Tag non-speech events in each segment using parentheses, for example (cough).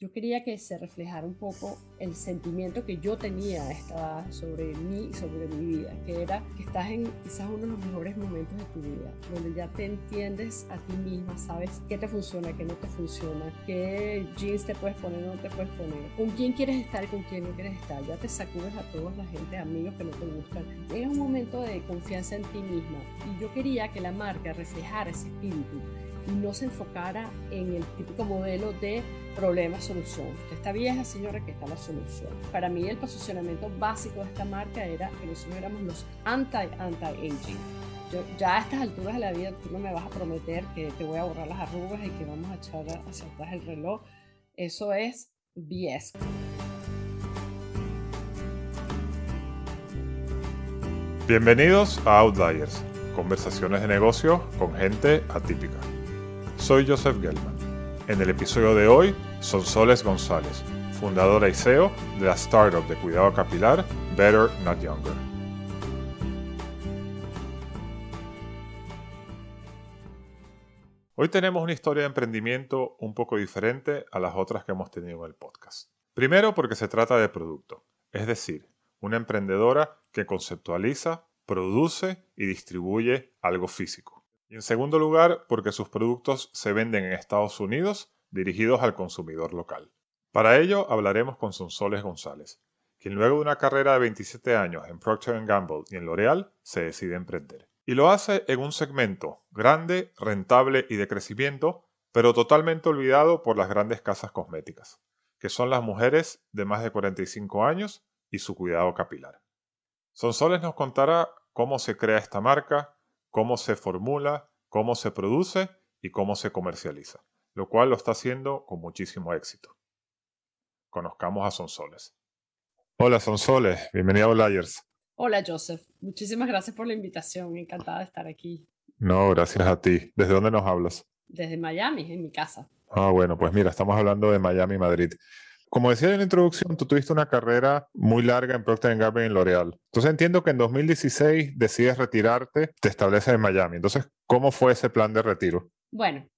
Yo quería que se reflejara un poco el sentimiento que yo tenía sobre mí y sobre mi vida, que era que estás en quizás uno de los mejores momentos de tu vida, donde ya te entiendes a ti misma, sabes qué te funciona, qué no te funciona, qué jeans te puedes poner no te puedes poner, con quién quieres estar con quién no quieres estar, ya te sacudes a toda la gente, amigos que no te gustan. Llega un momento de confianza en ti misma. Y yo quería que la marca reflejara ese espíritu no se enfocara en el típico modelo de problema-solución. Esta vieja señora que está la solución. Para mí el posicionamiento básico de esta marca era que nosotros éramos los anti-anti-aging. ya a estas alturas de la vida tú no me vas a prometer que te voy a borrar las arrugas y que vamos a echar hacia atrás el reloj. Eso es BS. Bienvenidos a Outliers, conversaciones de negocio con gente atípica. Soy Joseph Gelman. En el episodio de hoy, Sonsoles González, fundadora y CEO de la startup de cuidado capilar Better Not Younger. Hoy tenemos una historia de emprendimiento un poco diferente a las otras que hemos tenido en el podcast. Primero porque se trata de producto, es decir, una emprendedora que conceptualiza, produce y distribuye algo físico. Y en segundo lugar, porque sus productos se venden en Estados Unidos dirigidos al consumidor local. Para ello hablaremos con Sonsoles González, quien luego de una carrera de 27 años en Procter Gamble y en L'Oreal se decide emprender. Y lo hace en un segmento grande, rentable y de crecimiento, pero totalmente olvidado por las grandes casas cosméticas, que son las mujeres de más de 45 años y su cuidado capilar. Sonsoles nos contará cómo se crea esta marca, cómo se formula, cómo se produce y cómo se comercializa, lo cual lo está haciendo con muchísimo éxito. Conozcamos a Sonsoles. Hola Sonsoles, bienvenida a Layers. Hola Joseph, muchísimas gracias por la invitación, encantada de estar aquí. No, gracias a ti. ¿Desde dónde nos hablas? Desde Miami, en mi casa. Ah, bueno, pues mira, estamos hablando de Miami, Madrid como decía en la introducción, tú tuviste una carrera muy larga en Procter Gamble y en L'Oreal. Entonces entiendo que en 2016 decides retirarte, te estableces en Miami. Entonces, ¿cómo fue ese plan de retiro? Bueno,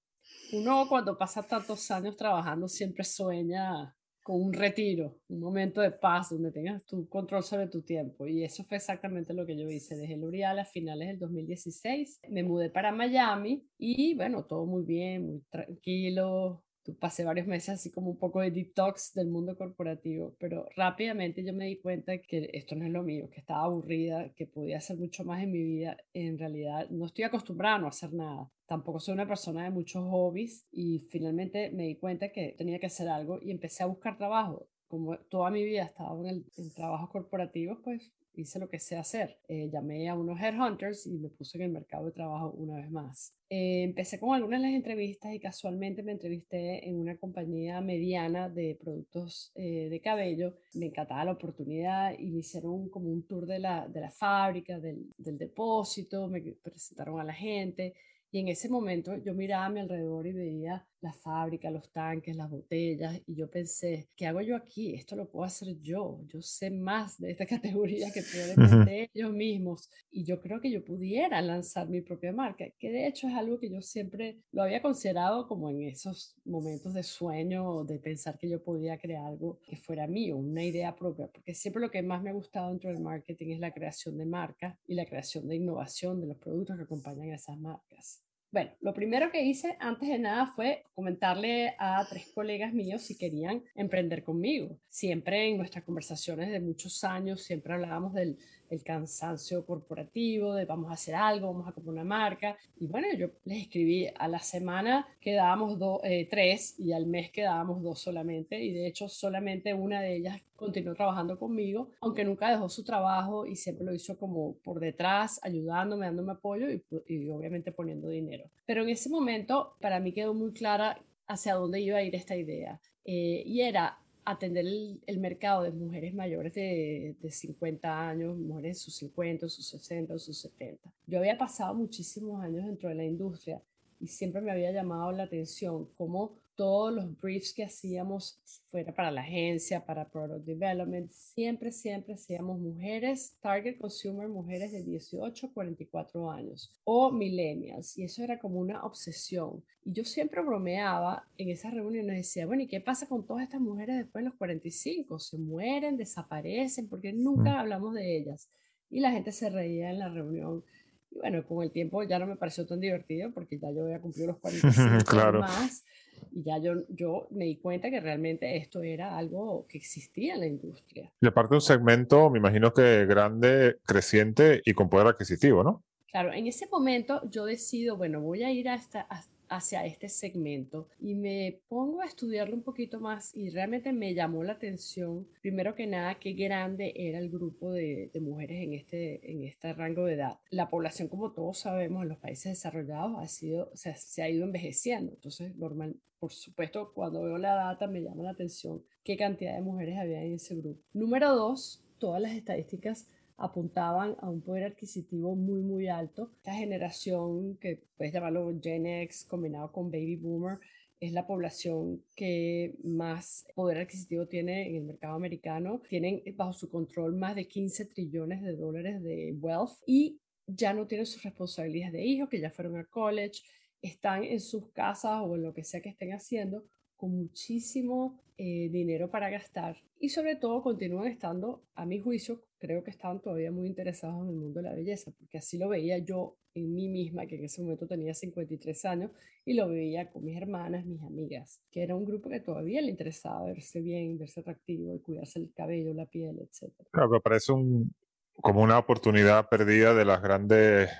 uno cuando pasa tantos años trabajando siempre sueña con un retiro, un momento de paz donde tengas tu control sobre tu tiempo. Y eso fue exactamente lo que yo hice. Dejé L'Oreal a finales del 2016, me mudé para Miami y bueno, todo muy bien, muy tranquilo, pasé varios meses así como un poco de detox del mundo corporativo, pero rápidamente yo me di cuenta que esto no es lo mío, que estaba aburrida, que podía hacer mucho más en mi vida. En realidad no estoy acostumbrada a no hacer nada. Tampoco soy una persona de muchos hobbies y finalmente me di cuenta que tenía que hacer algo y empecé a buscar trabajo. Como toda mi vida estaba en, el, en trabajos corporativos, pues hice lo que sé hacer. Eh, llamé a unos headhunters y me puse en el mercado de trabajo una vez más. Eh, empecé con algunas de las entrevistas y casualmente me entrevisté en una compañía mediana de productos eh, de cabello. Me encantaba la oportunidad y me hicieron como un tour de la, de la fábrica, del, del depósito, me presentaron a la gente y en ese momento yo miraba a mi alrededor y veía la fábrica, los tanques, las botellas, y yo pensé, ¿qué hago yo aquí? Esto lo puedo hacer yo. Yo sé más de esta (laughs) categoría que pueden (laughs) ellos mismos. Y yo creo que yo pudiera lanzar mi propia marca, que de hecho es algo que yo siempre lo había considerado como en esos momentos de sueño, de pensar que yo podía crear algo que fuera mío, una idea propia, porque siempre lo que más me ha gustado dentro del marketing es la creación de marcas y la creación de innovación de los productos que acompañan a esas marcas. Bueno, lo primero que hice antes de nada fue comentarle a tres colegas míos si querían emprender conmigo. Siempre en nuestras conversaciones de muchos años, siempre hablábamos del el cansancio corporativo, de vamos a hacer algo, vamos a comprar una marca. Y bueno, yo les escribí, a la semana quedábamos eh, tres y al mes quedábamos dos solamente. Y de hecho solamente una de ellas continuó trabajando conmigo, aunque nunca dejó su trabajo y siempre lo hizo como por detrás, ayudándome, dándome apoyo y, y obviamente poniendo dinero. Pero en ese momento para mí quedó muy clara hacia dónde iba a ir esta idea. eh, y era atender el, mercado de mujeres mayores de, de, 50 años, mujeres sus 50, sus 60, sus 70. Yo había pasado muchísimos años dentro de la industria y siempre me había llamado la atención cómo todos los briefs que hacíamos, fuera para la agencia, para Product Development, siempre, siempre hacíamos mujeres, Target Consumer, mujeres de 18 a 44 años o millennials. Y eso era como una obsesión. Y yo siempre bromeaba en esas reuniones, decía, bueno, ¿y qué pasa con todas estas mujeres después de los 45? ¿Se mueren, desaparecen? Porque nunca hablamos de ellas. Y la gente se reía en la reunión. Y bueno, con el tiempo ya no me pareció tan divertido porque ya yo había cumplido los (laughs) 45 claro. más y ya yo, yo me di cuenta que realmente esto era algo que existía en la industria. Y aparte un segmento, me imagino que grande, creciente y con poder adquisitivo, ¿no? Claro, en ese momento yo decido, bueno, voy a ir a esta, hacia este segmento y me pongo a estudiarlo un poquito más y realmente me llamó la atención, primero que nada, qué grande era el grupo de, mujeres en este, en este rango de edad. La población, como todos sabemos, en los países desarrollados ha sido, se ha ido envejeciendo, entonces normal, por supuesto, cuando veo la data me llama la atención qué cantidad de mujeres había en ese grupo. Número dos, todas las estadísticas apuntaban a un poder adquisitivo muy, muy alto. Esta generación, que puedes llamarlo Gen X combinado con Baby Boomer, es la población que más poder adquisitivo tiene en el mercado americano. Tienen bajo su control más de 15 trillones de dólares de wealth y ya no tienen sus responsabilidades de hijos, que ya fueron a college, están en sus casas o en lo que sea que estén haciendo con muchísimo eh, dinero para gastar y sobre todo continúan estando, a mi juicio, creo que estaban todavía muy interesados en el mundo de la belleza, porque así lo veía yo en mí misma, que en ese momento tenía 53 años, y lo veía con mis hermanas, mis amigas, que era un grupo que todavía le interesaba verse bien, verse atractivo y cuidarse el cabello, la piel, etc. Claro, parece un, como una oportunidad perdida de las grandes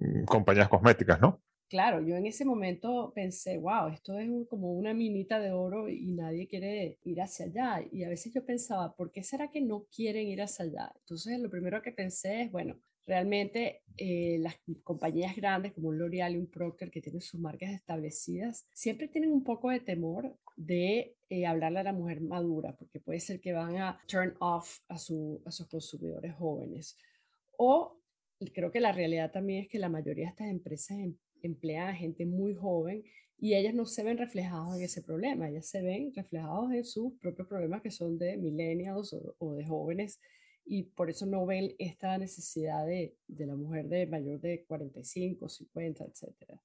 mm, compañías cosméticas, ¿no? Claro, yo en ese momento pensé, wow, esto es como una minita de oro y nadie quiere ir hacia allá. Y a veces yo pensaba, ¿por qué será que no quieren ir hacia allá? Entonces lo primero que pensé es, bueno, realmente eh, las compañías grandes como L'Oreal y un Procter que tienen sus marcas establecidas, siempre tienen un poco de temor de eh, hablarle a la mujer madura, porque puede ser que van a turn off a, a sus consumidores jóvenes. O creo que la realidad también es que la mayoría de estas empresas em, emplean a gente muy joven y ellas no se ven reflejadas en ese problema, ellas se ven reflejadas en sus propios problemas que son de millennials o, de jóvenes y por eso no ven esta necesidad de, de, la mujer de mayor de 45, 50, etc.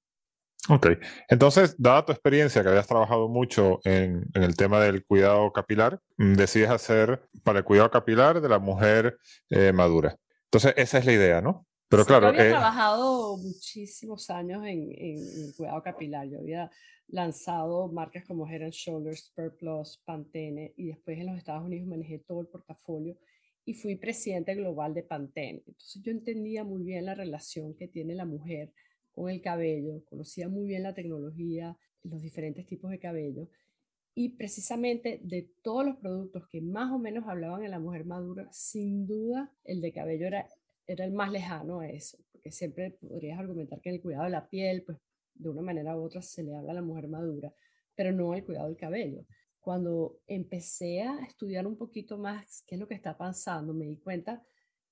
Ok, entonces, dada tu experiencia, que habías trabajado mucho en, en, el tema del cuidado capilar, mm, decides hacer para el cuidado capilar de la mujer eh, madura. Entonces, esa es la idea, ¿no? Pero claro. Yo había eh, trabajado muchísimos años en, en, cuidado capilar. Yo había lanzado marcas como Head and Shoulders, Spur Plus, Pantene y después en los Estados Unidos manejé todo el portafolio y fui presidente global de Pantene. Entonces yo entendía muy bien la relación que tiene la mujer con el cabello, conocía muy bien la tecnología, los diferentes tipos de cabello y precisamente de todos los productos que más o menos hablaban de la mujer madura, sin duda el de cabello era era el más lejano a eso, porque siempre podrías argumentar que el cuidado de la piel, pues de una manera u otra se le habla a la mujer madura, pero no el cuidado del cabello. Cuando empecé a estudiar un poquito más qué es lo que está pasando, me di cuenta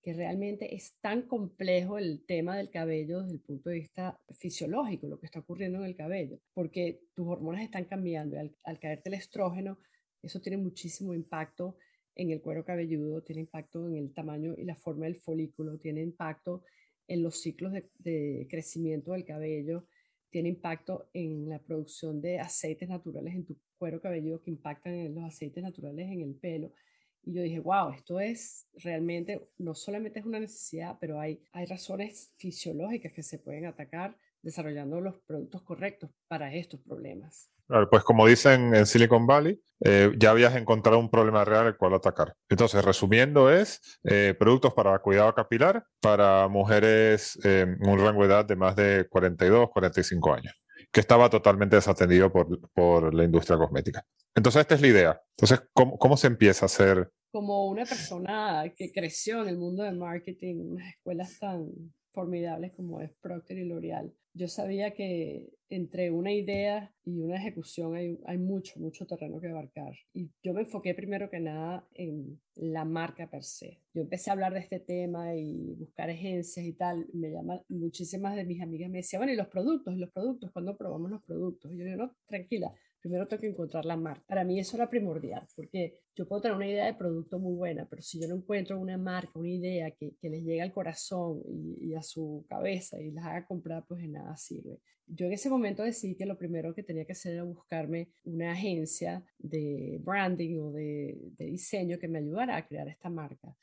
que realmente es tan complejo el tema del cabello desde el punto de vista fisiológico, lo que está ocurriendo en el cabello, porque tus hormonas están cambiando y al, al caerte el estrógeno, eso tiene muchísimo impacto en el cuero cabelludo, tiene impacto en el tamaño y la forma del folículo, tiene impacto en los ciclos de, crecimiento del cabello, tiene impacto en la producción de aceites naturales en tu cuero cabelludo que impactan en los aceites naturales en el pelo. Y yo dije, wow, esto es realmente, no solamente es una necesidad, pero hay, hay razones fisiológicas que se pueden atacar desarrollando los productos correctos para estos problemas pues como dicen en Silicon Valley, eh, ya habías encontrado un problema real al cual atacar. Entonces, resumiendo, es eh, productos para cuidado capilar para mujeres en un rango de edad de más de 42, 45 años, que estaba totalmente desatendido por, por la industria cosmética. Entonces, esta es la idea. Entonces, ¿cómo, cómo se empieza a hacer? Como una persona que creció en el mundo del marketing, unas escuelas tan formidables como es Procter y L'Oreal, yo sabía que entre una idea y una ejecución hay, hay, mucho, mucho terreno que abarcar. Y yo me enfoqué primero que nada en la marca per se. Yo empecé a hablar de este tema y buscar agencias y tal. Me llaman muchísimas de mis amigas me decían, bueno, ¿y los productos? ¿Y los productos? ¿Cuándo probamos los productos? Y yo digo, no, tranquila, primero tengo que encontrar la marca. Para mí eso era primordial, porque yo puedo tener una idea de producto muy buena, pero si yo no encuentro una marca, una idea que, que les llegue al corazón y, a su cabeza y las haga comprar, pues de nada sirve. Yo en ese momento decidí que lo primero que tenía que hacer era buscarme una agencia de branding o de, de diseño que me ayudara a crear esta marca.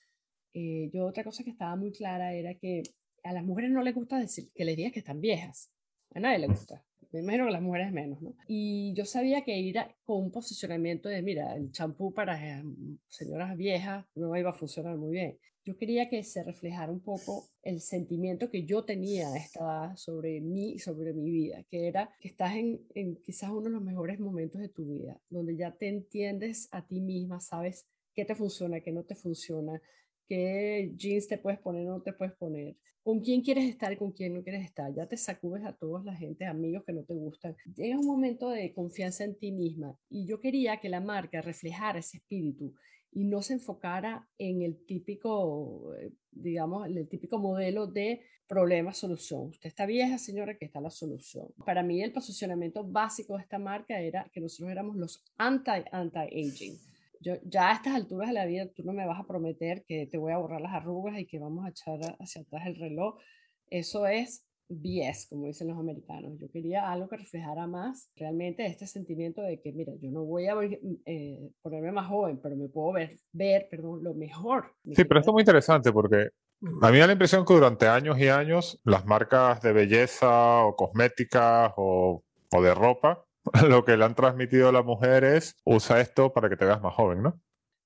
Eh, yo otra cosa que estaba muy clara era que a las mujeres no les gusta decir que les digas que están viejas. A nadie le gusta me imagino que las mujeres menos, ¿no? Y yo sabía que ir con un posicionamiento de, mira, el champú para eh, señoras viejas no iba a funcionar muy bien. Yo quería que se reflejara un poco el sentimiento que yo tenía a esta edad sobre mí y sobre mi vida, que era que estás en, en quizás uno de los mejores momentos de tu vida, donde ya te entiendes a ti misma, sabes qué te funciona, qué no te funciona, qué jeans te puedes poner o no te puedes poner, con quién quieres estar y con quién no quieres estar. Ya te sacudes a toda la gente, amigos que no te gustan. Llega un momento de confianza en ti misma y yo quería que la marca reflejara ese espíritu y no se enfocara en el típico, eh, digamos, el típico modelo de problema-solución. Usted está vieja, señora, que está la solución. Para mí el posicionamiento básico de esta marca era que nosotros éramos los anti-anti-aging yo, ya a estas alturas de la vida tú no me vas a prometer que te voy a borrar las arrugas y que vamos a echar hacia atrás el reloj. Eso es BS, como dicen los americanos. Yo quería algo que reflejara más realmente este sentimiento de que, mira, yo no voy a eh, ponerme más joven, pero me puedo ver, ver perdón, lo mejor. Sí, pero esto es muy interesante porque a mí me da la impresión que durante años y años las marcas de belleza o cosméticas o, o de ropa (laughs) lo que le han transmitido a la mujer es usa esto para que te veas más joven, ¿no?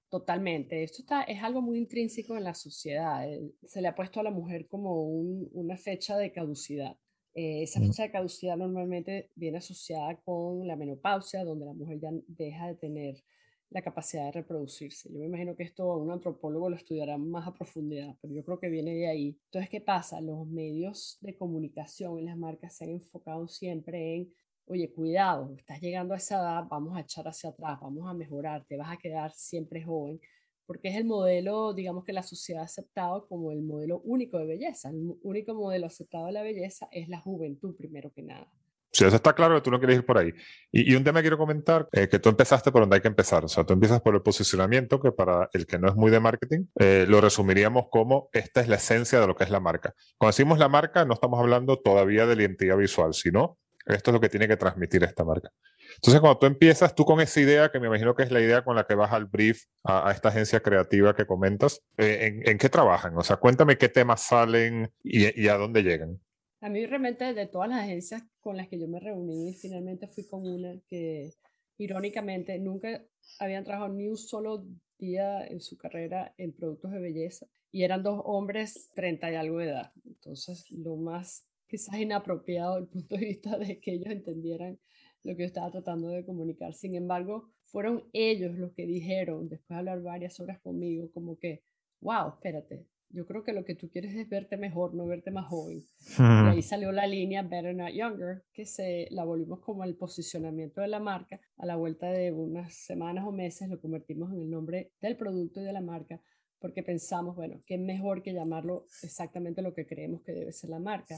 Totalmente. Esto está, es algo muy intrínseco en la sociedad. Se le ha puesto a la mujer como una fecha de caducidad. Eh, esa fecha de caducidad normalmente viene asociada con la menopausia, donde la mujer ya deja de tener la capacidad de reproducirse. Yo me imagino que esto un antropólogo lo estudiará más a profundidad, pero yo creo que viene de ahí. Entonces, ¿qué pasa? Los medios de comunicación y las marcas se han enfocado siempre en oye, cuidado, estás llegando a esa edad, vamos a echar hacia atrás, vamos a mejorar, te vas a quedar siempre joven, porque es el modelo, digamos que la sociedad ha aceptado como el modelo único de belleza. El único modelo aceptado de la belleza es la juventud, primero que nada. Sí, eso está claro que tú no quieres ir por ahí. Y, un tema quiero comentar, eh, que tú empezaste por donde hay que empezar. O sea, tú empiezas por el posicionamiento, que para el que no es muy de marketing, eh, lo resumiríamos como esta es la esencia de lo que es la marca. Cuando decimos la marca, no estamos hablando todavía de la identidad visual, sino esto es lo que tiene que transmitir esta marca. Entonces, cuando tú empiezas, tú con esa idea, que me imagino que es la idea con la que vas al brief a, esta agencia creativa que comentas, eh, ¿en, qué trabajan? O sea, cuéntame qué temas salen y, a dónde llegan. A mí realmente de todas las agencias con las que yo me reuní, finalmente fui con una que irónicamente nunca habían trabajado ni un solo día en su carrera en productos de belleza y eran dos hombres 30 y algo de edad. Entonces, lo más quizás inapropiado el punto de vista de que ellos entendieran lo que yo estaba tratando de comunicar. Sin embargo, fueron ellos los que dijeron, después de hablar varias horas conmigo, como que, wow, espérate, yo creo que lo que tú quieres es verte mejor, no verte más joven. Y ahí salió la línea Better Not Younger, que se la volvimos como el posicionamiento de la marca. A la vuelta de unas semanas o meses lo convertimos en el nombre del producto y de la marca, porque pensamos, bueno, qué mejor que llamarlo exactamente lo que creemos que debe ser la marca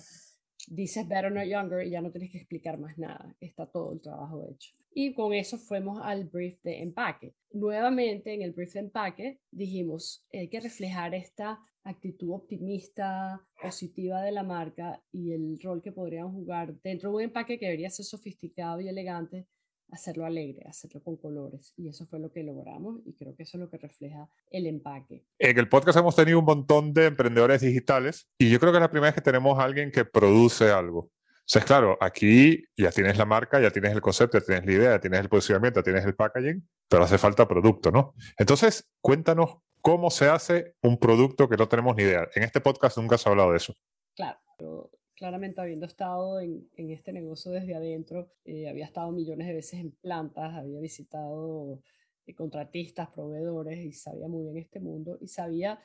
dices better not younger y ya no tienes que explicar más nada, está todo el trabajo hecho. Y con eso fuimos al brief de empaque. Nuevamente en el brief de empaque dijimos, hay que reflejar esta actitud optimista, positiva de la marca y el rol que podrían jugar dentro de un empaque que debería ser sofisticado y elegante, hacerlo alegre, hacerlo con colores. Y eso fue lo que logramos y creo que eso es lo que refleja el empaque. En el podcast hemos tenido un montón de emprendedores digitales y yo creo que es la primera vez que tenemos a alguien que produce algo. O sea, es claro, aquí ya tienes la marca, ya tienes el concepto, ya tienes la idea, ya tienes el posicionamiento, ya tienes el packaging, pero hace falta producto, ¿no? Entonces, cuéntanos cómo se hace un producto que no tenemos ni idea. En este podcast nunca has hablado de eso. Claro, claramente habiendo estado en, este negocio desde adentro, eh, había estado millones de veces en plantas, había visitado eh, contratistas, proveedores y sabía muy bien este mundo y sabía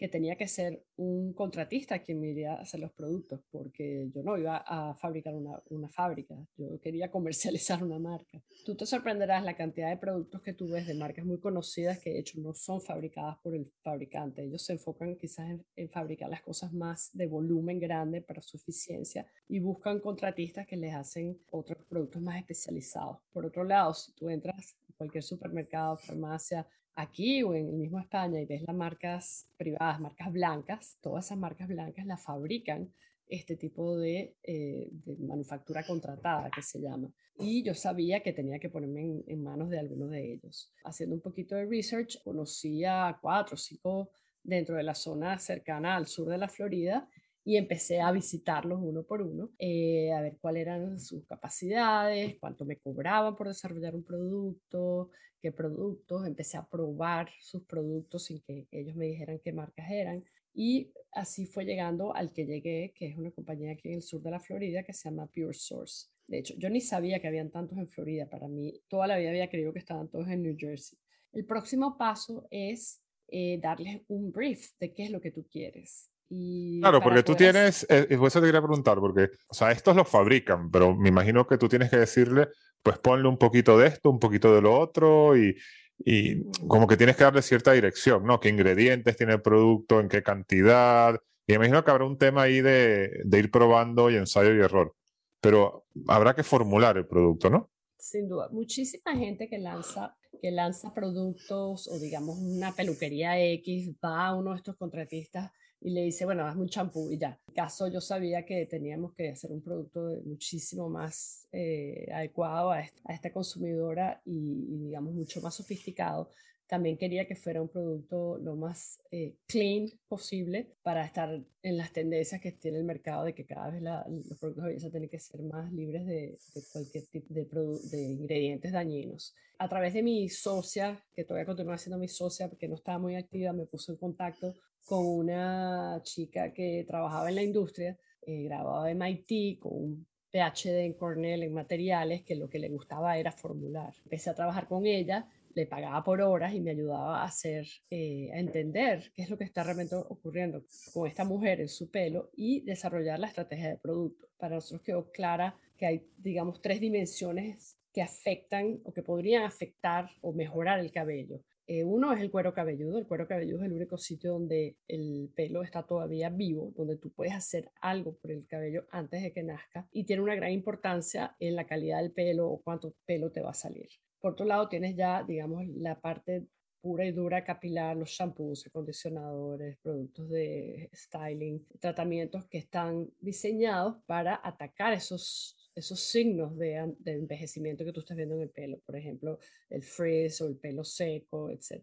que tenía que ser un contratista quien me iría a hacer los productos, porque yo no iba a fabricar una, una, fábrica, yo quería comercializar una marca. Tú te sorprenderás la cantidad de productos que tú ves de marcas muy conocidas que de hecho no son fabricadas por el fabricante. Ellos se enfocan quizás en, en fabricar las cosas más de volumen grande para su eficiencia y buscan contratistas que les hacen otros productos más especializados. Por otro lado, si tú entras a cualquier supermercado, farmacia, aquí o en el mismo España y ves las marcas privadas, marcas blancas, todas esas marcas blancas las fabrican este tipo de, eh, de manufactura contratada que se llama. Y yo sabía que tenía que ponerme en, manos de alguno de ellos. Haciendo un poquito de research, conocí a cuatro o cinco dentro de la zona cercana al sur de la Florida y empecé a visitarlos uno por uno, eh, a ver cuáles eran sus capacidades, cuánto me cobraban por desarrollar un producto, qué productos, empecé a probar sus productos sin que ellos me dijeran qué marcas eran. Y así fue llegando al que llegué, que es una compañía aquí en el sur de la Florida que se llama Pure Source. De hecho, yo ni sabía que habían tantos en Florida. Para mí, toda la vida había creído que estaban todos en New Jersey. El próximo paso es eh, darles un brief de qué es lo que tú quieres. Y claro, porque tú tienes, eh, y eso te quería preguntar, porque, o sea, estos los fabrican, pero me imagino que tú tienes que decirle, pues ponle un poquito de esto, un poquito de lo otro y, y como que tienes que darle cierta dirección, ¿no? ¿Qué ingredientes tiene el producto, en qué cantidad? Y me imagino que habrá un tema ahí de, de ir probando y ensayo y error, pero habrá que formular el producto, ¿no? Sin duda, muchísima gente que lanza que lanza productos o digamos una peluquería X va a uno de estos contratistas y le dice, bueno, hazme un champú y ya. En caso yo sabía que teníamos que hacer un producto muchísimo más eh, adecuado a esta, a esta consumidora y, digamos, mucho más sofisticado. También quería que fuera un producto lo más eh, clean posible para estar en las tendencias que tiene el mercado de que cada vez los productos de belleza tienen que ser más libres de, de cualquier tipo de, de, ingredientes dañinos. A través de mi socia, que todavía continúa siendo mi socia porque no estaba muy activa, me puso en contacto con una chica que trabajaba en la industria, eh, graduada de MIT, con un PhD en Cornell en materiales, que lo que le gustaba era formular. Empecé a trabajar con ella, le pagaba por horas y me ayudaba a hacer, eh, a entender qué es lo que está realmente ocurriendo con esta mujer en su pelo y desarrollar la estrategia de producto. Para nosotros quedó clara que hay, digamos, tres dimensiones que afectan o que podrían afectar o mejorar el cabello. Eh, uno es el cuero cabelludo. El cuero cabelludo es el único sitio donde el pelo está todavía vivo, donde tú puedes hacer algo por el cabello antes de que nazca y tiene una gran importancia en la calidad del pelo o cuánto pelo te va a salir. Por otro lado, tienes ya, digamos, la parte pura y dura capilar, los shampoos, acondicionadores, productos de styling, tratamientos que están diseñados para atacar esos esos signos de, envejecimiento que tú estás viendo en el pelo, por ejemplo, el frizz o el pelo seco, etc.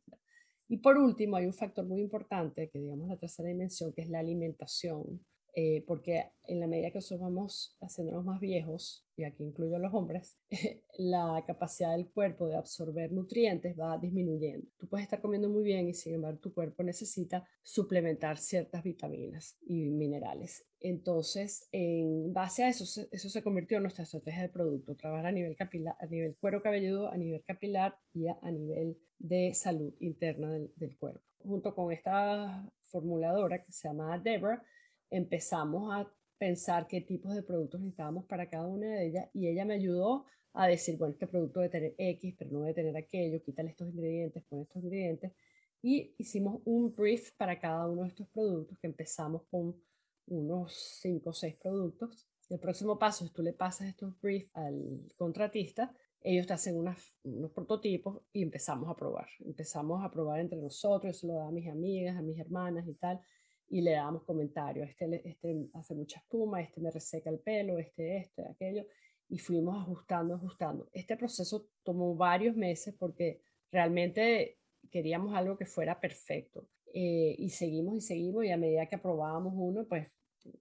Y por último, hay un factor muy importante, que digamos la tercera dimensión, que es la alimentación, eh, porque en la medida que nosotros vamos haciéndonos más viejos, y aquí incluyo a los hombres, (laughs) la capacidad del cuerpo de absorber nutrientes va disminuyendo. Tú puedes estar comiendo muy bien y sin embargo tu cuerpo necesita suplementar ciertas vitaminas y minerales. Entonces, en base a eso, eso se convirtió en nuestra estrategia de producto, trabajar a nivel cuero cabelludo, a nivel capilar y a, nivel de salud interna del, del cuerpo. Junto con esta formuladora que se llama Debra, empezamos a pensar qué tipos de productos necesitábamos para cada una de ellas y ella me ayudó a decir, bueno, este producto debe tener X, pero no debe tener aquello, quítale estos ingredientes, pon estos ingredientes. Y hicimos un brief para cada uno de estos productos, que empezamos con unos 5 o 6 productos. El próximo paso es tú le pasas estos briefs al contratista, ellos te hacen unos prototipos y empezamos a probar. Empezamos a probar entre nosotros, eso lo da a mis amigas, a mis hermanas y tal y le damos comentarios. Este, este hace mucha espuma, este me reseca el pelo, este, este, aquello. Y fuimos ajustando, ajustando. Este proceso tomó varios meses porque realmente queríamos algo que fuera perfecto. Eh, y seguimos y seguimos y a medida que aprobábamos uno, pues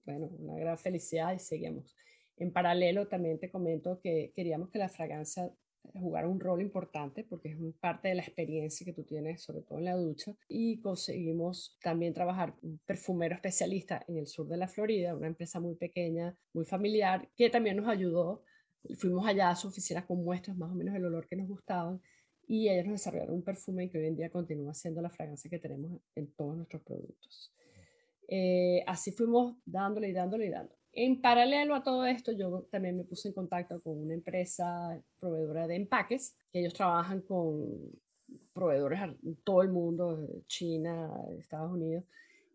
bueno, una gran felicidad y seguimos. En paralelo también te comento que queríamos que la fragancia jugar un rol importante porque es parte de la experiencia que tú tienes, sobre todo en la ducha. Y conseguimos también trabajar un perfumero especialista en el sur de la Florida, una empresa muy pequeña, muy familiar, que también nos ayudó. Fuimos allá a su oficina con muestras más o menos del olor que nos gustaban y ellos nos desarrollaron un perfume que hoy en día continúa siendo la fragancia que tenemos en todos nuestros productos. Eh, así fuimos dándole y dándole y dándole. En paralelo a todo esto, yo también me puse en contacto con una empresa proveedora de empaques, que ellos trabajan con proveedores en todo el mundo, China, Estados Unidos,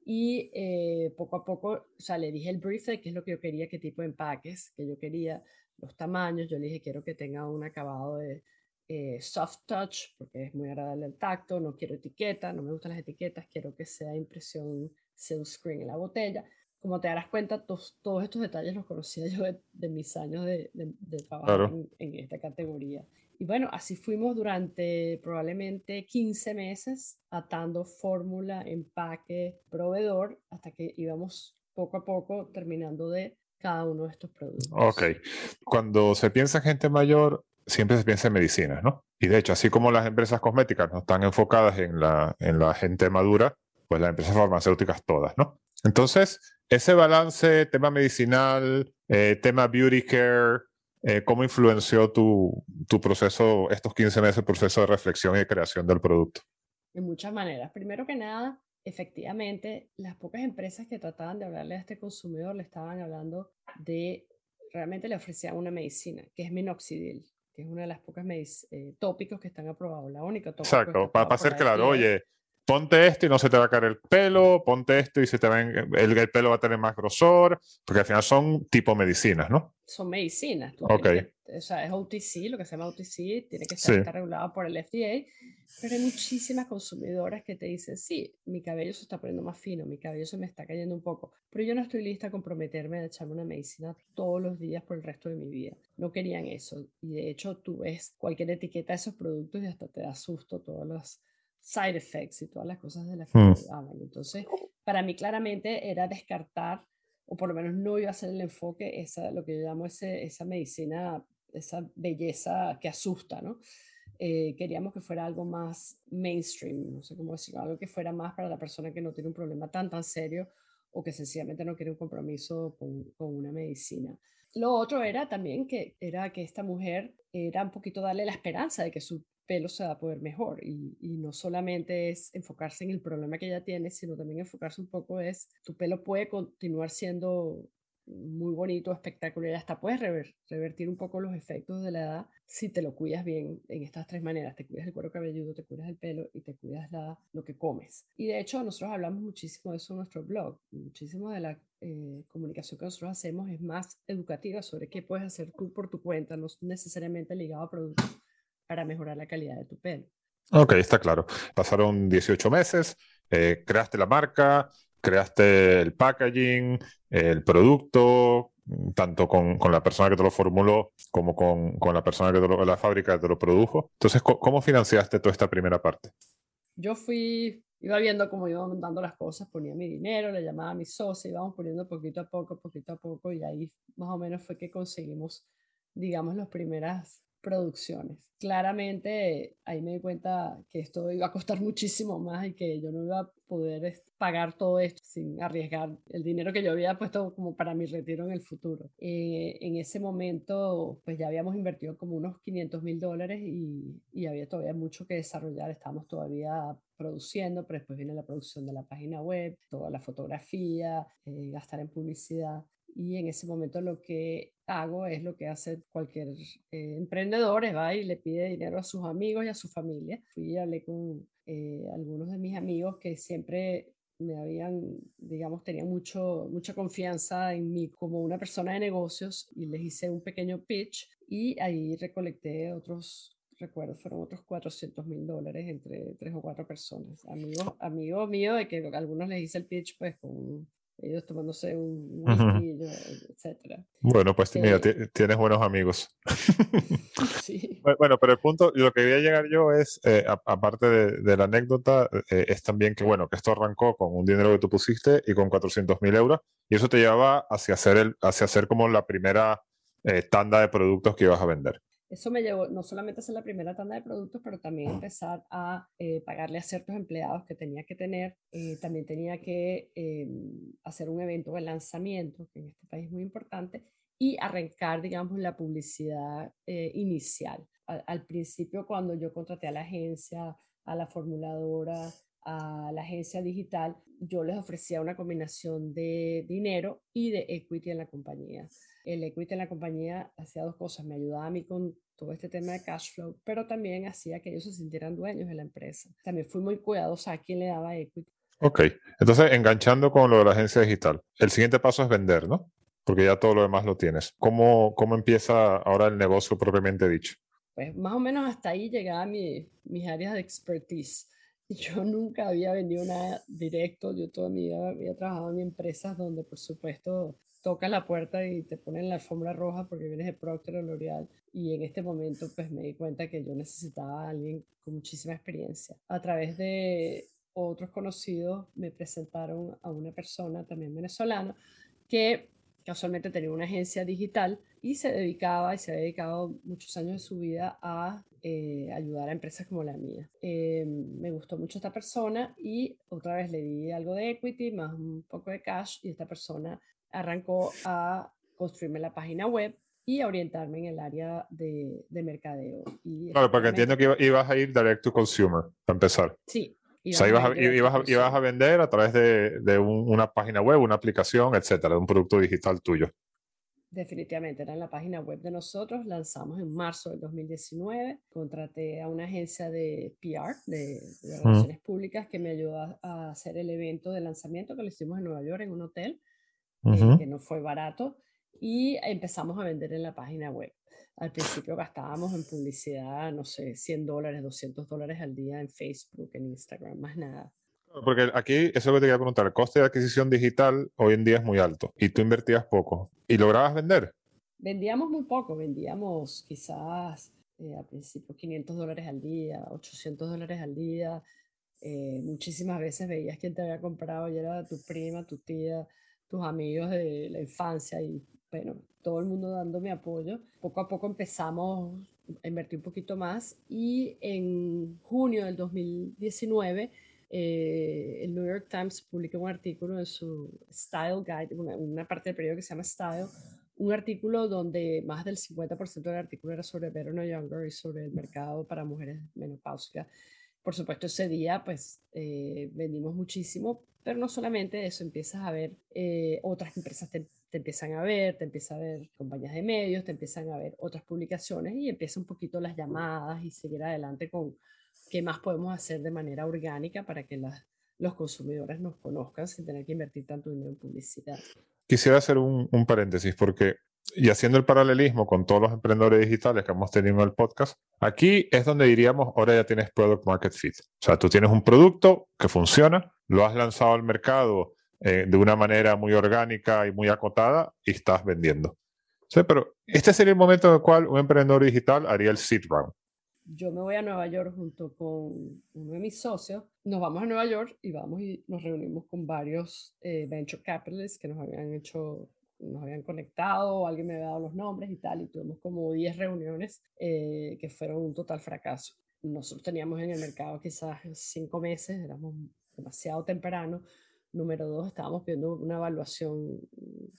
y eh, poco a poco, o sea, le dije el brief de qué es lo que yo quería, qué tipo de empaques, que yo quería, los tamaños, yo le dije quiero que tenga un acabado de eh, soft touch, porque es muy agradable el tacto, no quiero etiqueta, no me gustan las etiquetas, quiero que sea impresión silk screen en la botella como te darás cuenta, todos estos detalles los conocía (laughs) yo de, mis años de, de, trabajo en, esta categoría. Y bueno, así fuimos durante probablemente 15 meses atando fórmula, empaque, proveedor, hasta que íbamos poco a poco terminando de cada uno de estos productos. Ok. Cuando se piensa en gente mayor, siempre se piensa en medicinas, ¿no? Y de hecho, así como las empresas cosméticas no están enfocadas en la, en la gente madura, pues las empresas farmacéuticas todas, ¿no? Entonces, ese balance, tema medicinal, eh, tema beauty care, eh, ¿cómo influenció tu, tu, proceso, estos 15 meses, proceso de reflexión y de creación del producto? De muchas maneras. Primero que nada, efectivamente, las pocas empresas que trataban de hablarle a este consumidor le estaban hablando de, realmente le ofrecían una medicina, que es minoxidil, que es una de las pocas eh, tópicos que están aprobados, la única tópico Exacto, para, ser claro, oye, ponte esto y no se te va a caer el pelo, ponte esto y se te va el, el, pelo va a tener más grosor, porque al final son tipo medicinas, ¿no? Son medicinas. Ok. o sea, es OTC, lo que se llama OTC, tiene que estar, regulado por el FDA, pero hay muchísimas consumidoras que te dicen, sí, mi cabello se está poniendo más fino, mi cabello se me está cayendo un poco, pero yo no estoy lista a comprometerme a echarme una medicina todos los días por el resto de mi vida. No querían eso. Y de hecho, tú ves cualquier etiqueta de esos productos y hasta te da susto todos los side effects y todas las cosas de que mm. Entonces, para mí claramente era descartar, o por lo menos no iba a ser el enfoque, esa, lo que yo llamo ese, esa medicina, esa belleza que asusta, ¿no? Eh, queríamos que fuera algo más mainstream, no sé cómo decirlo, algo que fuera más para la persona que no tiene un problema tan, tan serio o que sencillamente no quiere un compromiso con, con una medicina. Lo otro era también que era que esta mujer era un poquito darle la esperanza de que su pelo se va a poder mejor y, y, no solamente es enfocarse en el problema que ella tiene, sino también enfocarse un poco es tu pelo puede continuar siendo muy bonito, espectacular, y hasta puedes revertir un poco los efectos de la edad si te lo cuidas bien en estas tres maneras, te cuidas el cuero cabelludo, te cuidas el pelo y te cuidas la, lo que comes. Y de hecho nosotros hablamos muchísimo de eso en nuestro blog, muchísimo de la eh, comunicación que nosotros hacemos es más educativa sobre qué puedes hacer tú por tu cuenta, no necesariamente ligado a productos para mejorar la calidad de tu pelo. Ok, está claro. Pasaron 18 meses, eh, creaste la marca, creaste el packaging, el producto, tanto con, con, la persona que te lo formuló como con, con la persona que te lo, la fábrica que te lo produjo. Entonces, ¿cómo financiaste toda esta primera parte? Yo fui, iba viendo cómo iban montando las cosas, ponía mi dinero, le llamaba a mi socio, íbamos poniendo poquito a poco, poquito a poco, y ahí más o menos fue que conseguimos, digamos, las primeras producciones. Claramente ahí me di cuenta que esto iba a costar (laughs) muchísimo más y que yo no iba a poder pagar todo esto sin arriesgar el dinero que yo había puesto como para mi retiro en el futuro. Eh, en ese momento pues ya habíamos invertido como unos 500 mil dólares y, y, había todavía mucho que desarrollar. Estábamos todavía produciendo, pero después viene la producción de la página web, toda la fotografía, eh, gastar en publicidad y en ese momento lo que hago es lo que hace cualquier eh, emprendedor, va y le pide dinero a sus amigos y a su familia. Fui y hablé con eh, algunos de mis amigos que siempre me habían, digamos, tenían mucho, mucha confianza en mí como una persona de negocios y les hice un pequeño pitch y ahí recolecté otros, recuerdo, fueron otros 400 mil dólares entre tres o cuatro personas. Amigos, amigos míos de que algunos les hice el pitch pues con ellos tomándose un whisky, etcétera. Bueno, pues mira, eh, tienes buenos amigos. (laughs) (laughs) sí. Bueno, pero el punto, lo que quería llegar yo es, eh, aparte de, la anécdota, eh, es también que, bueno, que esto arrancó con un dinero que tú pusiste y con 400 mil euros, y eso te llevaba hacia hacer, el, hacia hacer como la primera tanda de productos que ibas a vender. Eso me llevó no solamente a hacer la primera tanda de productos, pero también empezar a eh, pagarle a ciertos empleados que tenía que tener. Eh, también tenía que eh, hacer un evento de lanzamiento, que en este país es muy importante, y arrancar, digamos, la publicidad eh, inicial. Al, principio, cuando yo contraté a la agencia, a la formuladora, a la agencia digital, yo les ofrecía una combinación de dinero y de equity en la compañía. El equity en la compañía hacía dos cosas, me ayudaba a mí con todo este tema de cash flow, pero también hacía que ellos se sintieran dueños de la empresa. También fui muy cuidadosa a quién le daba equity. Ok, entonces enganchando con lo de la agencia digital, el siguiente paso es vender, ¿no? porque ya todo lo demás lo tienes. ¿Cómo, cómo empieza ahora el negocio propiamente dicho? Pues más o menos hasta ahí llegaba mi, mis áreas de expertise. (laughs) Yo nunca había vendido nada directo, yo toda mi vida había trabajado en empresas donde por supuesto tocas la puerta y te ponen la alfombra roja porque vienes de Procter o L'Oreal. Y en este momento pues me di cuenta que yo necesitaba a alguien con muchísima experiencia. A través de otros conocidos me presentaron a una persona también venezolana que casualmente tenía una agencia digital y se dedicaba y se ha dedicado muchos años de su vida a eh, ayudar a empresas como la mía. Eh, me gustó mucho esta persona y otra vez le di algo de equity más un poco de cash y esta persona arrancó a construirme la página web y a orientarme en el área de, de mercadeo. Y claro, porque entiendo que ibas a ir direct to consumer, para empezar. Sí, o sea, ibas a, vender a través de, una página web, una aplicación, etcétera, de un producto digital tuyo. Definitivamente, era en la página web de nosotros, lanzamos en marzo del 2019, contraté a una agencia de PR, de, relaciones públicas, que me ayudó a, hacer el evento de lanzamiento que lo hicimos en Nueva York, en un hotel, eh, que no fue barato, y empezamos a vender en la página web. Al principio gastábamos en publicidad, no sé, 100 dólares, 200 dólares al día en Facebook, en Instagram, más nada. Porque aquí, eso es lo que te quería preguntar, el coste de adquisición digital hoy en día es muy alto y tú invertías poco. ¿Y lograbas vender? Vendíamos muy poco, vendíamos quizás eh, al principio 500 dólares al día, 800 dólares al día. Eh, muchísimas veces veías quién te había comprado y era tu prima, tu tía, tus amigos de la infancia y bueno, todo el mundo dándome apoyo. Poco a poco empezamos a invertir un poquito más y en junio del 2019 eh, el New York Times publicó un artículo en su Style Guide, una, parte del periódico que se llama Style, un artículo donde más del 50% del artículo era sobre No Younger y sobre el mercado para mujeres menopáusicas. Por supuesto, ese día pues eh, vendimos muchísimo, pero no solamente eso, empiezas a ver eh, otras empresas te te empiezan a ver, te empiezan a ver compañías de medios, te empiezan a ver otras publicaciones y empieza un poquito las llamadas y seguir adelante con qué más podemos hacer de manera orgánica para que las, los consumidores nos conozcan sin tener que invertir tanto dinero en publicidad. Quisiera hacer un, un paréntesis porque y haciendo el paralelismo con todos los emprendedores digitales que hemos tenido en el podcast, aquí es donde diríamos, ahora ya tienes product market fit. O sea, tú tienes un producto que funciona, lo has lanzado al mercado eh, de una manera muy orgánica y muy acotada y estás vendiendo. Sí, pero este sería el momento en el cual un emprendedor digital haría el seed round. Yo me voy a Nueva York junto con uno de mis socios. Nos vamos a Nueva York y vamos y nos reunimos con varios eh, venture capitalists que nos habían hecho nos habían conectado, alguien me había dado los nombres y tal, y tuvimos como 10 reuniones eh, que fueron un total fracaso. Nosotros teníamos en el mercado quizás 5 meses, éramos demasiado temprano, Número dos, estábamos viendo una evaluación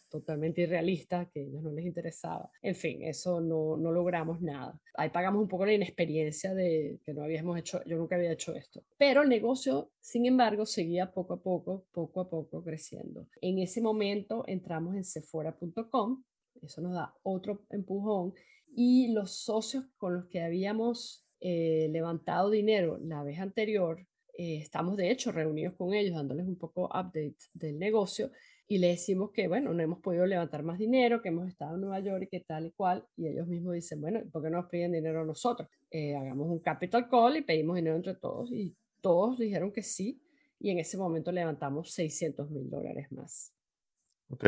totalmente irrealista que a ellos no les interesaba. En fin, eso no, no logramos nada. Ahí pagamos un poco la inexperiencia de que no habíamos hecho, yo nunca había hecho esto. Pero el negocio, sin embargo, seguía poco a poco, poco a poco creciendo. En ese momento entramos en sephora.com, eso nos da otro empujón, y los socios con los que habíamos eh, levantado dinero la vez anterior eh, estamos de hecho reunidos con ellos dándoles un poco update del negocio y le decimos que, bueno, no hemos podido levantar más dinero, que hemos estado en Nueva York y que tal y cual, y ellos mismos dicen, bueno, ¿por qué no nos piden dinero a nosotros? Eh, hagamos un capital call y pedimos dinero entre todos, y todos dijeron que sí, y en ese momento levantamos 600 mil dólares más. Ok,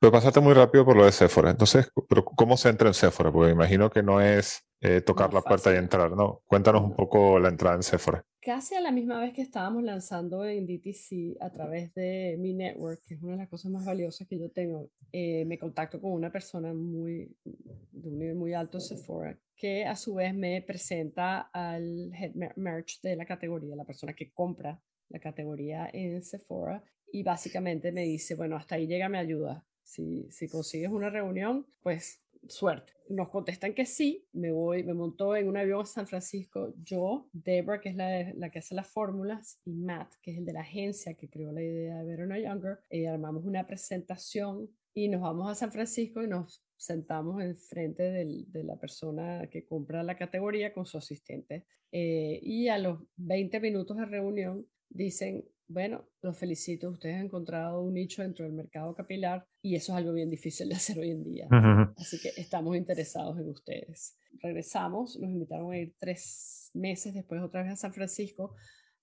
pero pasaste muy rápido por lo de Sephora, entonces, pero ¿cómo se entra en Sephora? Porque imagino que no es eh, tocar la puerta y entrar, ¿no? Cuéntanos un poco la entrada en Sephora. Casi a la misma vez que estábamos lanzando en DTC a través de mi network, que es una de las cosas más valiosas que yo tengo, eh, me contacto con una persona muy, de un nivel muy alto Sephora, que a su vez me presenta al head merch de la categoría, la persona que compra la categoría en Sephora, y básicamente me dice, bueno, hasta ahí llega mi ayuda. Si, si consigues una reunión, pues suerte. Nos contestan que sí, me voy, me montó en un avión a San Francisco, yo, Debra, que es la, la que hace las fórmulas, y Matt, que es el de la agencia que creó la idea de Verona Younger, y armamos una presentación y nos vamos a San Francisco y nos sentamos enfrente del, de la persona que compra la categoría con su asistente. Eh, y a los 20 minutos de reunión dicen, bueno, los felicito, ustedes han encontrado un nicho dentro del mercado capilar y eso es algo bien difícil de hacer hoy en día. (laughs) Así que estamos interesados en ustedes. Regresamos, nos invitaron a ir tres meses después otra vez a San Francisco,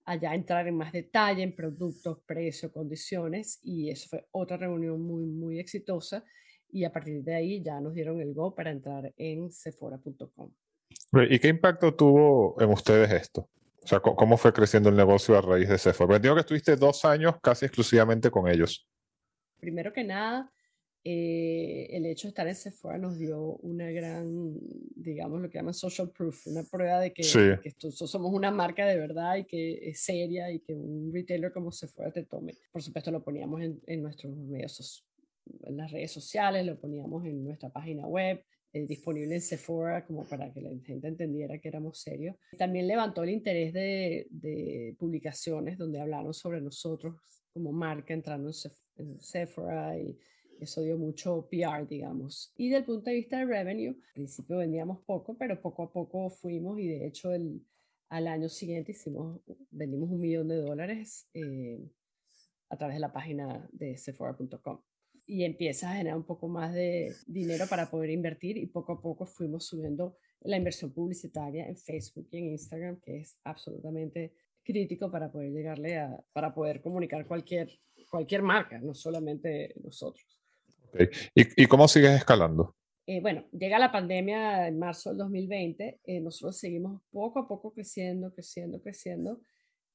allá a entrar en más detalle en productos, precios, condiciones y eso fue otra reunión muy, muy exitosa y a partir de ahí ya nos dieron el go para entrar en sephora.com. ¿Y qué impacto tuvo en ustedes esto? O sea, ¿cómo fue creciendo el negocio a raíz de Sephora? Porque digo que estuviste dos años casi exclusivamente con ellos. Primero que nada, eh, el hecho de estar en Sephora nos dio una gran, digamos, lo que llaman social proof, una prueba de que, somos una marca de verdad y que es seria y que un retailer como Sephora te tome. Por supuesto, lo poníamos en, en nuestros medios, en las redes sociales, lo poníamos en nuestra página web, eh, disponible en Sephora como para que la gente entendiera que éramos serios. También levantó el interés de, de publicaciones donde hablaron sobre nosotros como marca entrando en, Sephora y eso dio mucho PR, digamos. Y del punto de vista de revenue, al principio vendíamos poco, pero poco a poco fuimos y de hecho el, al año siguiente hicimos, vendimos un millón de dólares eh, a través de la página de Sephora.com y empiezas a generar un poco más de dinero para poder invertir y poco a poco fuimos subiendo la inversión publicitaria en Facebook y en Instagram, que es absolutamente crítico para poder llegarle a, para poder comunicar cualquier, cualquier marca, no solamente nosotros. ¿Y, ¿Y, cómo sigues escalando? Eh, bueno, llega la pandemia en marzo del 2020, eh, nosotros seguimos poco a poco creciendo, creciendo, creciendo,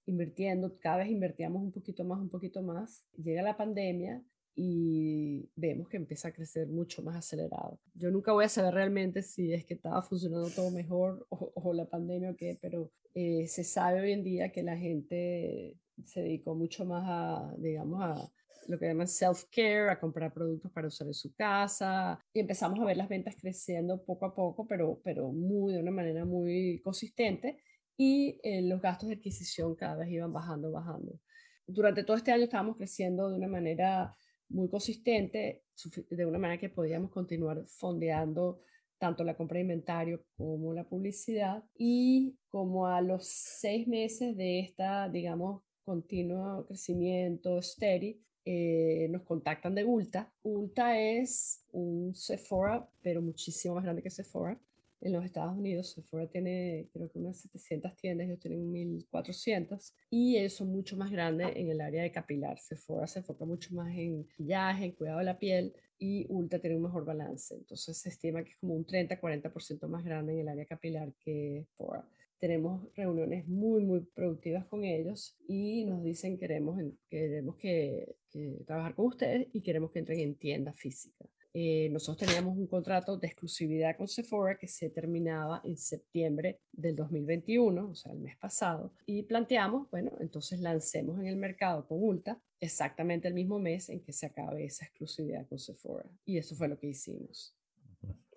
invirtiendo, cada vez invertíamos un poquito más, un poquito más. Llega la pandemia, y vemos que empieza a crecer mucho más acelerado. Yo nunca voy a saber realmente si es que estaba funcionando todo mejor o, la pandemia o qué, pero eh, se sabe hoy en día que la gente se dedicó mucho más a, digamos, a lo que llaman self-care, a comprar productos para usar en su casa y empezamos a ver las ventas creciendo poco a poco, pero, pero muy, de una manera muy consistente y eh, los gastos de adquisición cada vez iban bajando, bajando. Durante todo este año estábamos creciendo de una manera muy consistente, de una manera que podíamos continuar fondeando tanto la compra de inventario como la publicidad. Y como a los seis meses de esta, digamos, continuo crecimiento steady, eh, nos contactan de Ulta. Ulta es un Sephora, pero muchísimo más grande que Sephora en los Estados Unidos. Sephora tiene creo que unas 700 tiendas, ellos tienen 1400 y ellos son mucho más grandes en el área de capilar. Sephora se enfoca mucho más en maquillaje, en cuidado de la piel y Ulta tiene un mejor balance. Entonces se estima que es como un 30-40% más grande en el área capilar que Sephora. Tenemos reuniones muy, muy productivas con ellos y nos dicen queremos, queremos que, que trabajar con ustedes y queremos que entren en tienda física. Eh, nosotros teníamos un contrato de exclusividad con Sephora que se terminaba en septiembre del 2021, o sea, el mes pasado, y planteamos, bueno, entonces lancemos en el mercado con Ulta exactamente el mismo mes en que se acabe esa exclusividad con Sephora. Y eso fue lo que hicimos.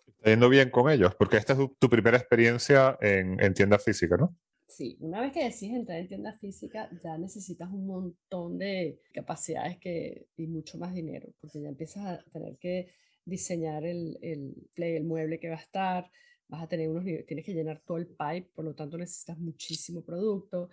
Está yendo bien con ellos, porque esta es tu, primera experiencia en, en tienda física, ¿no? Sí, una vez que decides entrar en tienda física, ya necesitas un montón de capacidades que, y mucho más dinero, porque ya empiezas a tener que diseñar el, el, el mueble que va a estar, vas a tener unos tienes que llenar todo el pipe, por lo tanto necesitas muchísimo producto.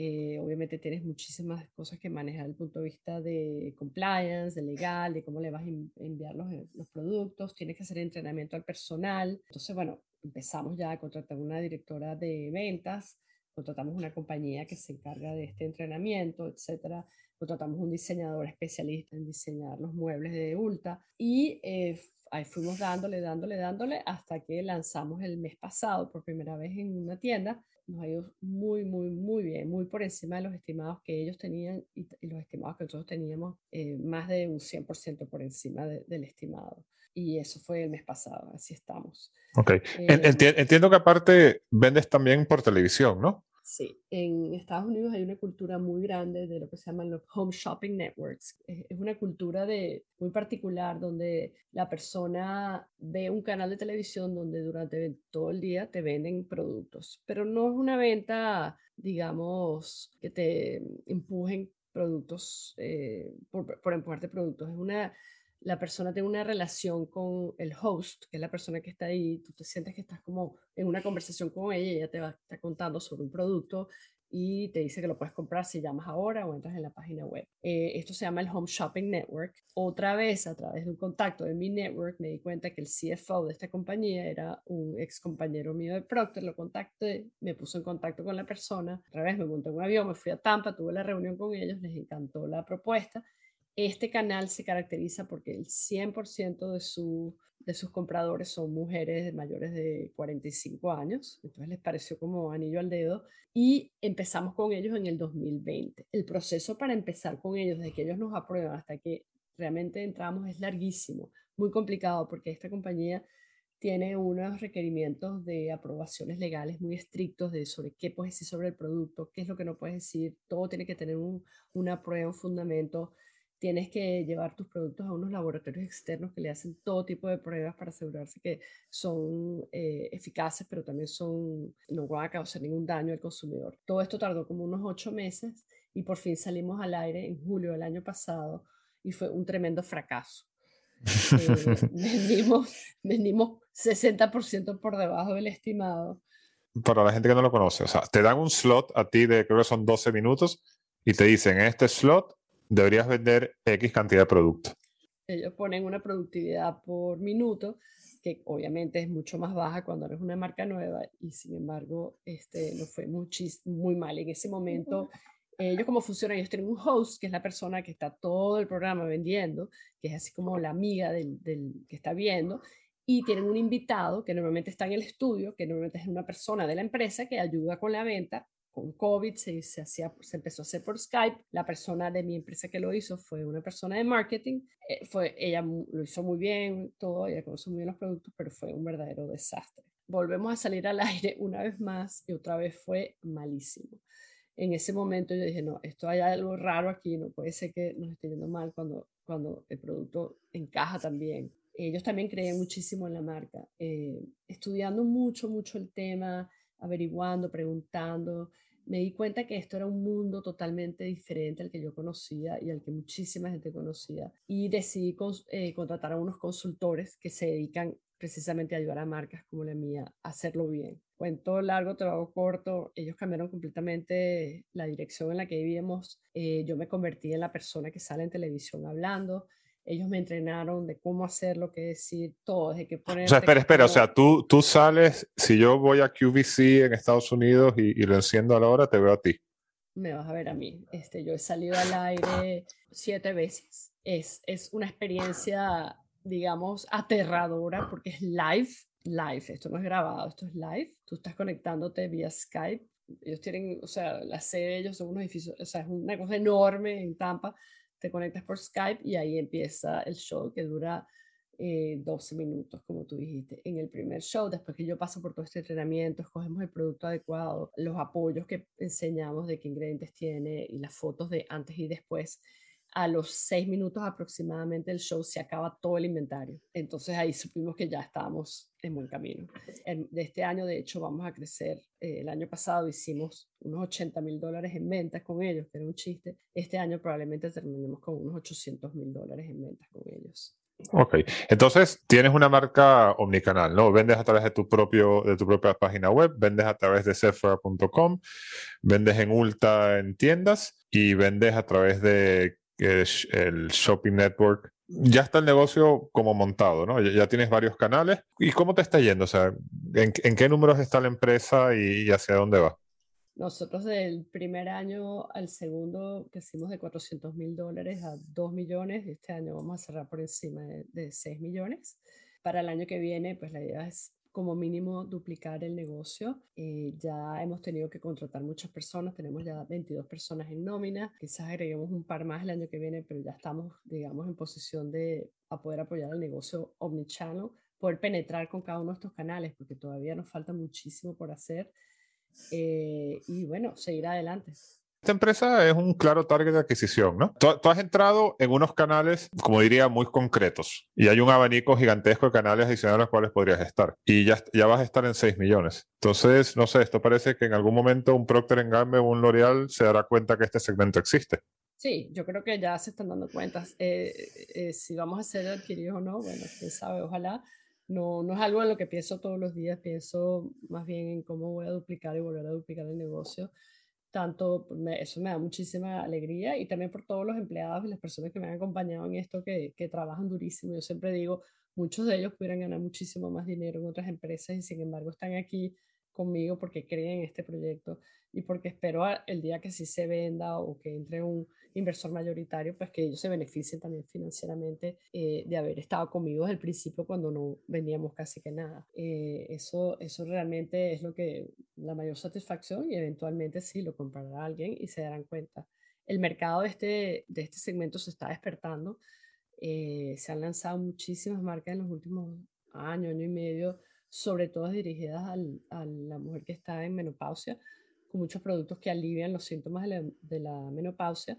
Eh, obviamente tienes muchísimas cosas que manejar desde el punto de vista de compliance, de legal, de cómo le vas a enviar los, eh, los productos, tienes que hacer entrenamiento al personal. Entonces, bueno, empezamos ya a contratar una directora de ventas, contratamos una compañía que se encarga de este entrenamiento, etcétera contratamos un diseñador especialista en diseñar los muebles de Ulta y eh, ahí fuimos dándole, dándole, dándole hasta que lanzamos el mes pasado por primera vez en una tienda. Nos ha ido muy, muy, muy bien, muy por encima de los estimados que ellos tenían y, los estimados que nosotros teníamos, eh, más de un 100% por encima del estimado. Y eso fue el mes pasado, así estamos. Ok. Eh, entiendo que aparte vendes también por televisión, ¿no? Sí, en Estados Unidos hay una cultura muy grande de lo que se llaman los home shopping networks. Es una cultura de, muy particular donde la persona ve un canal de televisión donde durante todo el día te venden productos, pero no es una venta, digamos, que te empujen productos, eh, por, por empujarte productos. Es una la persona tiene una relación con el host, que es la persona que está ahí, tú te sientes que estás como en una conversación con ella ella te va a contando sobre un producto y te dice que lo puedes comprar si llamas ahora o entras en la página web. Eh, esto se llama el Home Shopping Network. Otra vez, a través de un contacto de mi network, me di cuenta que el CFO de esta compañía era un ex compañero mío de Procter. Lo contacté, me puso en contacto con la persona. Otra vez me monté en un avión, me fui a Tampa, tuve la reunión con ellos, les encantó la propuesta este canal se caracteriza porque el 100% de, su, de sus compradores son mujeres mayores de 45 años, entonces les pareció como anillo al dedo y empezamos con ellos en el 2020. El proceso para empezar con ellos, desde que ellos nos aprueban hasta que realmente entramos, es larguísimo, muy complicado porque esta compañía tiene unos requerimientos de aprobaciones legales muy estrictos de sobre qué puedes decir sobre el producto, qué es lo que no puedes decir, todo tiene que tener un, una prueba, un fundamento tienes que llevar tus productos a unos laboratorios externos que le hacen todo tipo de pruebas para asegurarse que son eh, eficaces, pero también son, no van a causar ningún daño al consumidor. Todo esto tardó como unos ocho meses y por fin salimos al aire en julio del año pasado y fue un tremendo fracaso. Eh, (laughs) vendimos, vendimos 60% por debajo del estimado. Para la gente que no lo conoce, o sea, te dan un slot a ti de creo que son 12 minutos y te dicen, en este slot deberías vender X cantidad de productos. Ellos ponen una productividad por minuto que obviamente es mucho más baja cuando eres una marca nueva y sin embargo este, nos fue muy mal. En ese momento, ellos como funcionan, ellos tienen un host, que es la persona que está todo el programa vendiendo, que es así como la amiga del, del que está viendo, y tienen un invitado que normalmente está en el estudio, que normalmente es una persona de la empresa que ayuda con la venta con COVID se, se, hacía, se empezó a hacer por Skype. La persona de mi empresa que lo hizo fue una persona de marketing. Eh, fue, ella lo hizo muy bien, todo, ella conoce muy bien los productos, pero fue un verdadero desastre. Volvemos a salir al (laughs) aire una vez más y otra vez fue malísimo. En ese momento yo dije, no, esto hay algo raro aquí, no puede ser que nos esté yendo mal cuando, cuando el producto encaja también. Ellos también creen muchísimo en la marca, eh, estudiando mucho, mucho el tema, averiguando, preguntando, me di cuenta que esto era un mundo totalmente diferente al que yo conocía y al que muchísima gente conocía. Y decidí eh, contratar a unos consultores que se dedican precisamente a ayudar a marcas como la mía a hacerlo bien. Cuento largo, trabajo corto, ellos cambiaron completamente la dirección en la que vivíamos. Eh, yo me convertí en la persona que sale en televisión hablando ellos me entrenaron de cómo hacerlo, qué decir, todo, desde que poner... O sea, espera, espera, o sea, tú, tú sales, si yo voy a QVC en Estados Unidos y, lo enciendo a la hora, te veo a ti. Me vas a ver a mí. Este, yo he salido al aire siete veces. Es, es una experiencia, digamos, aterradora porque es live, live. Esto no es grabado, esto es live. Tú estás conectándote vía Skype. Ellos tienen, o sea, la sede de ellos son unos edificios, o sea, es una cosa enorme en Tampa te conectas por Skype y ahí empieza el show que dura 12 eh, minutos, como tú dijiste. En el primer show, después que yo paso por todo este entrenamiento, escogemos el producto adecuado, los apoyos que enseñamos de qué ingredientes tiene y las fotos de antes y después a los seis minutos aproximadamente del show se acaba todo el inventario. Entonces ahí supimos que ya estábamos en buen camino. de este año, de hecho, vamos a crecer. Eh, el año pasado hicimos unos 80 mil dólares en ventas con ellos, que era un chiste. Este año probablemente terminemos con unos 800 mil dólares en ventas con ellos. Ok, entonces tienes una marca omnicanal, ¿no? Vendes a través de tu, propio, de tu propia página web, vendes a través de Sephora.com, vendes en Ulta en tiendas y vendes a través de el Shopping Network, ya está el negocio como montado, ¿no? Ya, tienes varios canales. ¿Y cómo te está yendo? O sea, ¿en, qué números está la empresa y, hacia dónde va? Nosotros del primer año al segundo crecimos de 400 mil dólares a 2 millones. Este año vamos a cerrar por encima de, de 6 millones. Para el año que viene, pues la idea es como mínimo duplicar el negocio. Eh, ya hemos tenido que contratar muchas personas, tenemos ya 22 personas en nómina, quizás agreguemos un par más el año que viene, pero ya estamos, digamos, en posición de a poder apoyar el negocio omnichannel, poder penetrar con cada uno de estos canales, porque todavía nos falta muchísimo por hacer. eh, y bueno, seguir adelante. Esta empresa es un claro target de adquisición, ¿no? Tú, has entrado en unos canales, como diría, muy concretos y hay un abanico gigantesco de canales adicionales a los cuales podrías estar y ya, ya vas a estar en 6 millones. Entonces, no sé, esto parece que en algún momento un Procter Gamble o un L'Oreal se dará cuenta que este segmento existe. Sí, yo creo que ya se están dando cuenta. Eh, eh, si vamos a ser adquiridos o no, bueno, quién sabe, ojalá. No, no es algo en lo que pienso todos los días, pienso más bien en cómo voy a duplicar y volver a duplicar el negocio tanto, eso me da muchísima alegría y también por todos los empleados y las personas que me han acompañado en esto que, que trabajan durísimo. Yo siempre digo, muchos de ellos pudieran ganar muchísimo más dinero en otras empresas y sin embargo están aquí conmigo porque creen en este proyecto y porque espero el día que sí se venda o que entre un inversor mayoritario, pues que ellos se beneficien también financieramente eh, de haber estado conmigo desde el principio cuando no vendíamos casi que nada. Eh, eso, eso realmente es lo que la mayor satisfacción y eventualmente sí lo comprará alguien y se darán cuenta. El mercado de este, de este segmento se está despertando. Eh, se han lanzado muchísimas marcas en los últimos años, año y medio, sobre todo dirigidas al, a la mujer que está en menopausia, con muchos productos que alivian los síntomas de la, de la menopausia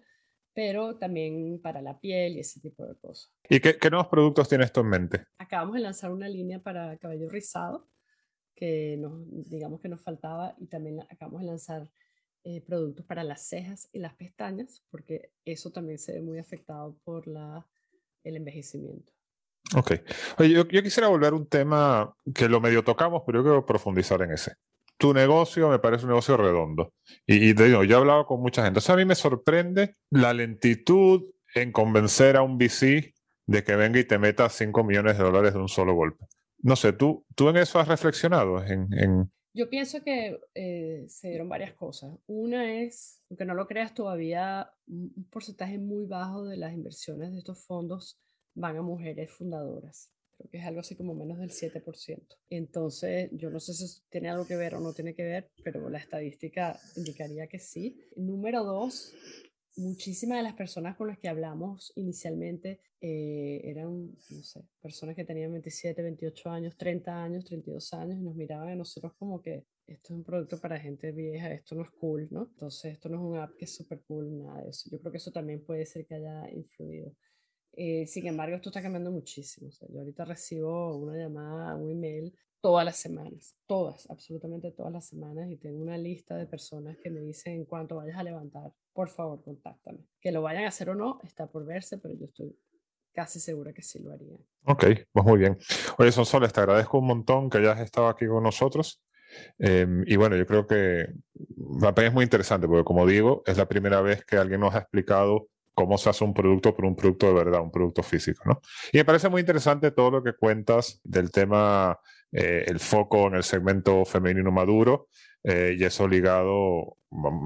pero también para la piel y ese tipo de cosas. ¿Y qué, nuevos productos tienes tú en mente? Acabamos de lanzar una línea para cabello rizado, que nos, digamos que nos faltaba, y también acabamos de lanzar eh, productos para las cejas y las pestañas, porque eso también se ve muy afectado por la, el envejecimiento. Ok. Oye, yo, yo, quisiera volver a un tema que lo medio tocamos, pero yo quiero profundizar en ese tu negocio me parece un negocio redondo. Y, te digo, yo he hablado con mucha gente. O a mí me sorprende la lentitud en convencer a un VC de que venga y te meta 5 millones de dólares de un solo golpe. No sé, ¿tú, tú en eso has reflexionado? En, Yo pienso que eh, se dieron varias cosas. Una es, aunque no lo creas todavía, un porcentaje muy bajo de las inversiones de estos fondos van a mujeres fundadoras creo que es algo así como menos del 7%. Entonces, yo no sé si tiene algo que ver o no tiene que ver, pero la estadística indicaría que sí. Número dos, muchísimas de las personas con las que hablamos inicialmente eh, eran, no sé, personas que tenían 27, 28 años, 30 años, 32 años y nos miraban a nosotros como que esto es un producto para gente vieja, esto no es cool, ¿no? Entonces, esto no es un app que es súper cool, nada de eso. Yo creo que eso también puede ser que haya influido. Eh, sin embargo, esto está cambiando muchísimo. yo ahorita recibo una llamada, un email todas las semanas, todas, absolutamente todas las semanas, y tengo una lista de personas que me dicen en cuanto vayas a levantar, por favor, contáctame. Que lo vayan a hacer o no, está por verse, pero yo estoy casi segura que sí lo harían. Ok, pues muy bien. Oye, Sonsoles, te agradezco un montón que hayas estado aquí con nosotros. Em, y bueno, yo creo que la pena es muy interesante porque, como digo, es la primera vez que alguien nos ha explicado cómo se hace un producto por un producto de verdad, un producto físico, ¿no? Y me parece muy interesante todo lo que cuentas del tema, eh, el foco en el segmento femenino maduro eh, y eso ligado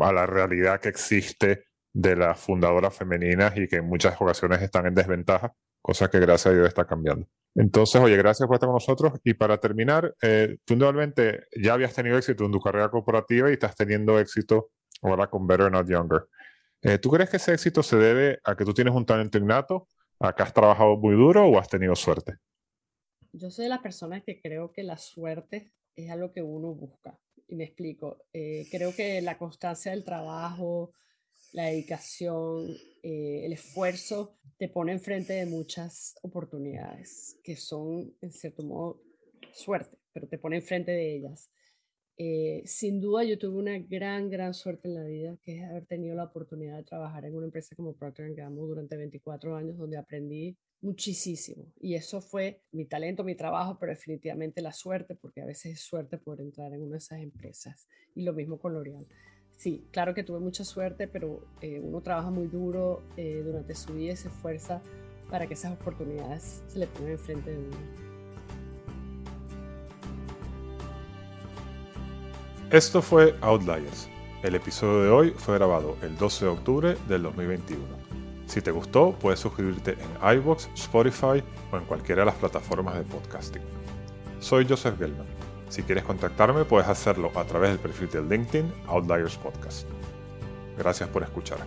a la realidad que existe de las fundadoras femeninas y que en muchas ocasiones están en desventaja, cosa que gracias a Dios está cambiando. Entonces, oye, gracias por estar con nosotros. Y para terminar, eh, tú indudablemente ya habías tenido éxito en tu carrera corporativa y estás teniendo éxito ahora con Better Not Younger. Eh, ¿Tú crees que ese éxito se debe a que tú tienes un talento innato, a que has trabajado muy duro o has tenido suerte? Yo soy de las personas que creo que la suerte es algo que uno busca. Y me explico. Eh, creo que la constancia del trabajo, la dedicación, eh, el esfuerzo te pone enfrente de muchas oportunidades que son, en cierto modo, suerte, pero te pone enfrente de ellas. Eh, sin duda yo tuve una gran, gran suerte en la vida, que es haber tenido la oportunidad de trabajar en una empresa como Procter Gamble durante 24 años, donde aprendí muchísimo. Y eso fue mi talento, mi trabajo, pero definitivamente la suerte, porque a veces es suerte poder entrar en una de esas empresas. Y lo mismo con L'Oreal. Sí, claro que tuve mucha suerte, pero eh, uno trabaja muy duro eh, durante su vida y se esfuerza para que esas oportunidades se le pongan enfrente de uno. Esto fue Outliers. El episodio de hoy fue grabado el 12 de octubre del 2021. Si te gustó, puedes suscribirte en iBox, Spotify o en cualquiera de las plataformas de podcasting. Soy Joseph Gelman. Si quieres contactarme, puedes hacerlo a través del perfil de LinkedIn Outliers Podcast. Gracias por escuchar.